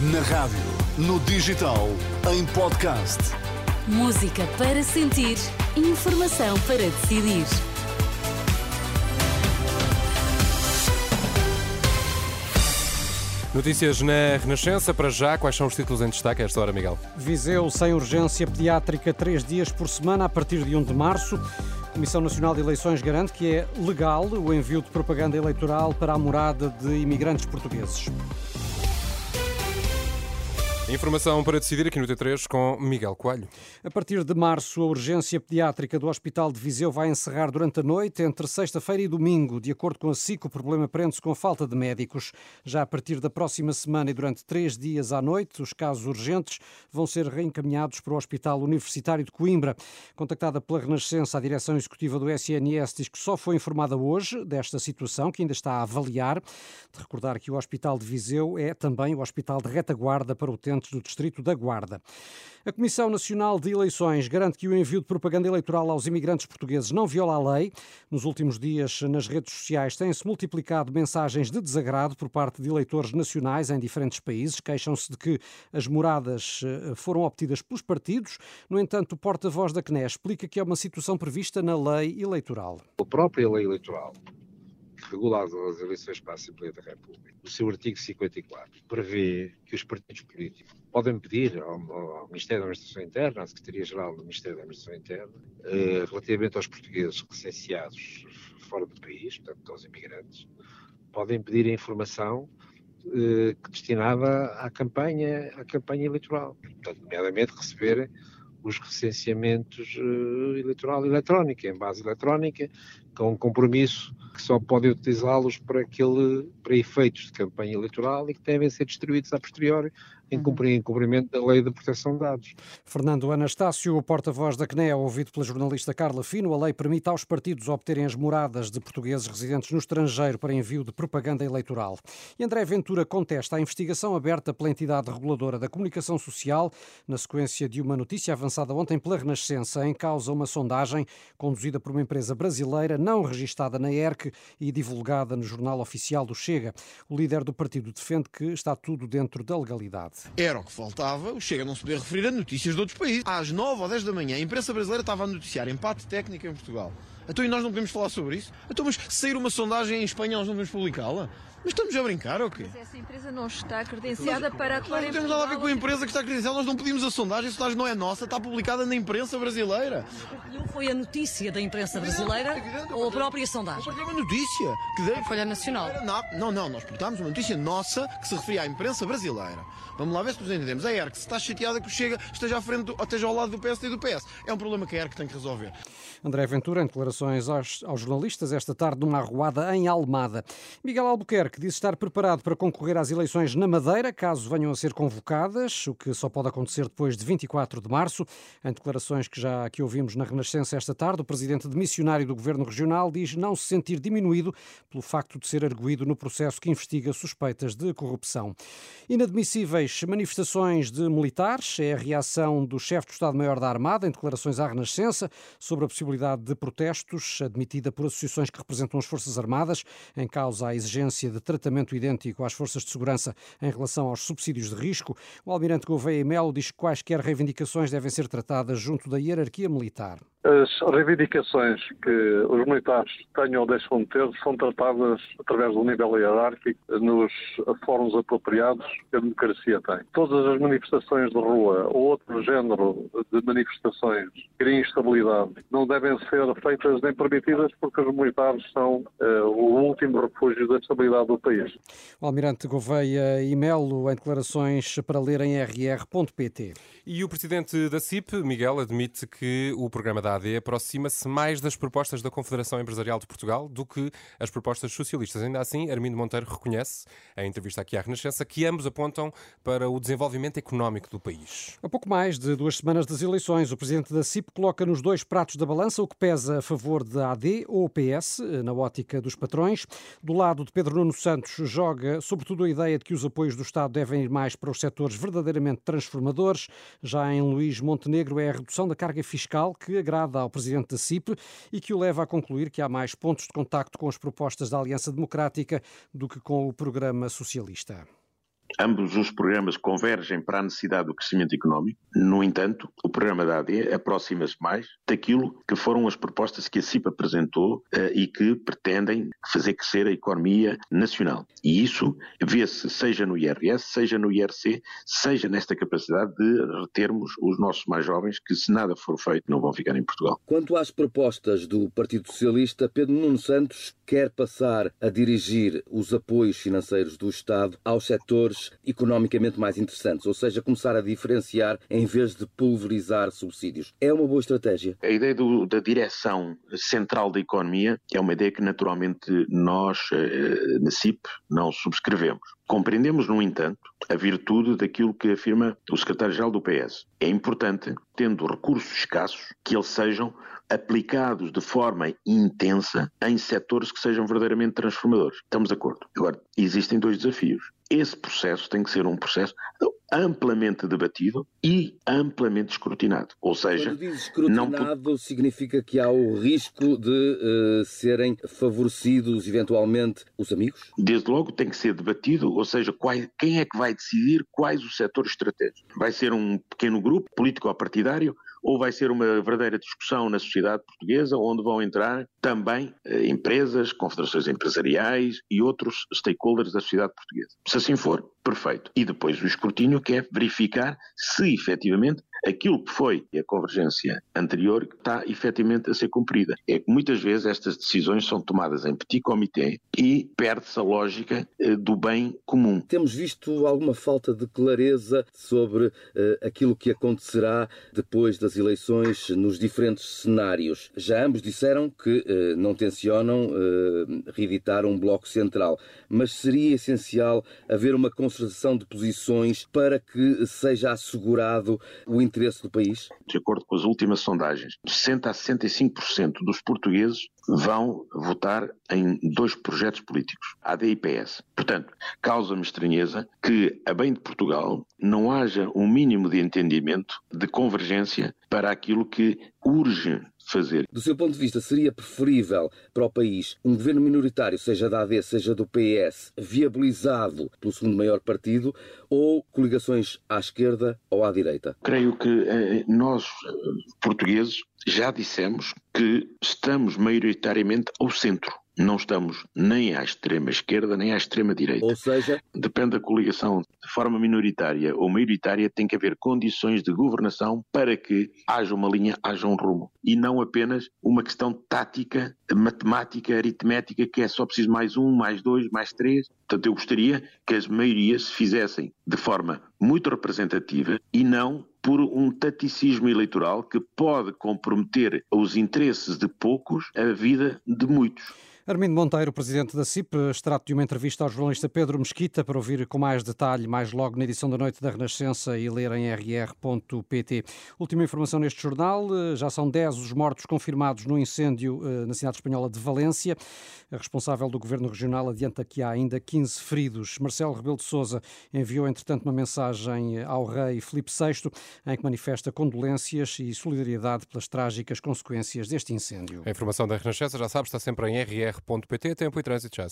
Na rádio, no digital, em podcast. Música para sentir, informação para decidir. Notícias na Renascença, para já, quais são os títulos em destaque a esta hora, Miguel? Viseu sem urgência pediátrica três dias por semana a partir de 1 de março. A Comissão Nacional de Eleições garante que é legal o envio de propaganda eleitoral para a morada de imigrantes portugueses. Informação para decidir aqui no T3 com Miguel Coelho. A partir de março, a urgência pediátrica do Hospital de Viseu vai encerrar durante a noite, entre sexta-feira e domingo. De acordo com a SIC, o problema prende-se com falta de médicos. Já a partir da próxima semana e durante três dias à noite, os casos urgentes vão ser reencaminhados para o Hospital Universitário de Coimbra. Contactada pela Renascença, a direção executiva do SNS diz que só foi informada hoje desta situação, que ainda está a avaliar. De recordar que o Hospital de Viseu é também o hospital de retaguarda para o do Distrito da Guarda. A Comissão Nacional de Eleições garante que o envio de propaganda eleitoral aos imigrantes portugueses não viola a lei. Nos últimos dias, nas redes sociais, têm-se multiplicado mensagens de desagrado por parte de eleitores nacionais em diferentes países. Queixam-se de que as moradas eh, foram obtidas pelos partidos. No entanto, o porta-voz da CNE explica que é uma situação prevista na lei eleitoral. A própria lei eleitoral que regula as eleições para a Assembleia da República, o seu artigo 54, prevê que os partidos políticos podem pedir ao, ao Ministério da Administração Interna, à Secretaria-Geral do Ministério da Administração Interna, eh, relativamente aos portugueses licenciados fora do país, portanto, aos imigrantes, podem pedir a informação eh, destinada à campanha, à campanha eleitoral. Portanto, nomeadamente receber os recenseamentos uh, eleitoral eletrónico, em base eletrónica, com um compromisso que só podem utilizá-los para, aquele, para efeitos de campanha eleitoral e que devem ser distribuídos a posteriori em uhum. cumprimento da Lei de Proteção de Dados. Fernando Anastácio, o porta-voz da CNE, ouvido pela jornalista Carla Fino, a lei permite aos partidos obterem as moradas de portugueses residentes no estrangeiro para envio de propaganda eleitoral. E André Ventura contesta a investigação aberta pela entidade reguladora da comunicação social, na sequência de uma notícia avançada ontem pela Renascença, em causa uma sondagem conduzida por uma empresa brasileira não registada na ERC e divulgada no Jornal Oficial do Chega. O líder do partido defende que está tudo dentro da legalidade. Era o que faltava, o Chega não se poder referir a notícias de outros países. Às 9 ou 10 da manhã, a imprensa brasileira estava a noticiar empate técnico em Portugal. Então e nós não podemos falar sobre isso? Então, mas sair uma sondagem em Espanha, nós não podemos publicá-la? Mas estamos a brincar ou quê? Mas essa empresa não está credenciada para atuar em Não temos nada a ver com a empresa que está credenciada, nós não pedimos a sondagem, a sondagem não é nossa, está publicada na imprensa brasileira. Não foi a notícia da imprensa brasileira ou a própria sondagem? Foi uma notícia. Que deve... Folha Nacional. Não, não, nós portámos uma notícia nossa que se referia à imprensa brasileira. Vamos lá ver se nos entendemos. A ERC, se está chateada que o Chega esteja à frente, ou esteja ao lado do PSD e do PS. É um problema que a ERC tem que resolver. André Ventura, em declarações aos, aos jornalistas esta tarde numa arruada em Almada. Miguel Albuquerque diz estar preparado para concorrer às eleições na Madeira, caso venham a ser convocadas, o que só pode acontecer depois de 24 de março. Em declarações que já aqui ouvimos na Renascença esta tarde, o presidente de missionário do Governo Regional diz não se sentir diminuído pelo facto de ser arguído no processo que investiga suspeitas de corrupção. Inadmissíveis manifestações de militares é a reação do chefe do Estado-Maior da Armada em declarações à Renascença sobre a possibilidade de admitida por associações que representam as Forças Armadas, em causa a exigência de tratamento idêntico às forças de segurança em relação aos subsídios de risco. O almirante Gouveia Melo diz que quaisquer reivindicações devem ser tratadas junto da hierarquia militar. As reivindicações que os militares tenham ou deixam de ter são tratadas através do nível hierárquico nos fóruns apropriados que a democracia tem. Todas as manifestações de rua ou outro género de manifestações que criem instabilidade não devem ser feitas nem permitidas porque os militares são uh, o último refúgio da estabilidade do país. O Almirante Gouveia e Melo em declarações para ler em rr.pt. E o presidente da CIP, Miguel, admite que o programa da AD aproxima-se mais das propostas da Confederação Empresarial de Portugal do que as propostas socialistas. Ainda assim, Armindo Monteiro reconhece, em entrevista aqui à Renascença, que ambos apontam para o desenvolvimento económico do país. A pouco mais de duas semanas das eleições, o presidente da CIP coloca nos dois pratos da balança o que pesa a favor da AD ou PS, na ótica dos patrões. Do lado de Pedro Nuno Santos, joga sobretudo a ideia de que os apoios do Estado devem ir mais para os setores verdadeiramente transformadores. Já em Luís Montenegro é a redução da carga fiscal que agrada ao presidente da CIP e que o leva a concluir que há mais pontos de contacto com as propostas da Aliança Democrática do que com o programa socialista. Ambos os programas convergem para a necessidade do crescimento económico. No entanto, o programa da AD aproxima-se mais daquilo que foram as propostas que a CIP apresentou uh, e que pretendem fazer crescer a economia nacional. E isso vê-se seja no IRS, seja no IRC, seja nesta capacidade de retermos os nossos mais jovens que, se nada for feito, não vão ficar em Portugal. Quanto às propostas do Partido Socialista, Pedro Nuno Santos quer passar a dirigir os apoios financeiros do Estado aos setores economicamente mais interessantes, ou seja, começar a diferenciar em vez de pulverizar subsídios. É uma boa estratégia? A ideia do, da direção central da economia é uma ideia que naturalmente nós, eh, na CIP, não subscrevemos. Compreendemos, no entanto, a virtude daquilo que afirma o secretário-geral do PS. É importante, tendo recursos escassos, que eles sejam aplicados de forma intensa em setores que sejam verdadeiramente transformadores. Estamos de acordo. Agora, existem dois desafios. Esse processo tem que ser um processo amplamente debatido e amplamente escrutinado. Ou seja, Quando diz escrutinado, não... significa que há o risco de uh, serem favorecidos eventualmente os amigos? Desde logo tem que ser debatido, ou seja, quais, quem é que vai decidir quais os setores estratégicos? Vai ser um pequeno grupo político ou vai ser uma verdadeira discussão na sociedade portuguesa, onde vão entrar também eh, empresas, confederações empresariais e outros stakeholders da sociedade portuguesa. Se assim for, perfeito. E depois o escrutínio que é verificar se efetivamente aquilo que foi a convergência anterior está efetivamente a ser cumprida. É que muitas vezes estas decisões são tomadas em petit comité e perde-se a lógica eh, do bem comum. Temos visto alguma falta de clareza sobre uh, aquilo que acontecerá depois das eleições nos diferentes cenários. Já ambos disseram que uh, não tencionam reeditar um bloco central, mas seria essencial haver uma concertação de posições para que seja assegurado o interesse do país? De acordo com as últimas sondagens, 60 a 65% dos portugueses vão votar em dois projetos políticos, AD e PS. Portanto, causa-me estranheza que, a bem de Portugal, não haja um mínimo de entendimento, de convergência para aquilo que urge fazer. Do seu ponto de vista, seria preferível para o país um governo minoritário, seja da AD, seja do PS, viabilizado pelo segundo maior partido, ou coligações à esquerda ou à direita? Creio que eh, nós, eh, portugueses, já dissemos que estamos maioritariamente ao centro não estamos nem à extrema esquerda nem à extrema direita. Ou seja, depende da coligação de forma minoritária ou maioritária, tem que haver condições de governação para que haja uma linha, haja um rumo e não apenas uma questão tática, matemática, aritmética, que é só preciso mais um, mais dois, mais três. Portanto, eu gostaria que as maiorias se fizessem de forma muito representativa e não por um taticismo eleitoral que pode comprometer os interesses de poucos a vida de muitos. Armindo Monteiro, presidente da CIP, extrato de uma entrevista ao jornalista Pedro Mesquita para ouvir com mais detalhe mais logo na edição da Noite da Renascença e ler em rr.pt. Última informação neste jornal, já são 10 os mortos confirmados no incêndio eh, na cidade espanhola de Valência. A responsável do Governo Regional adianta que há ainda 15 feridos. Marcelo Rebelo de Sousa enviou, entretanto, uma mensagem ao rei Filipe VI em que manifesta condolências e solidariedade pelas trágicas consequências deste incêndio. A informação da Renascença, já sabe, está sempre em rr rr.pt. Tempo e trânsito já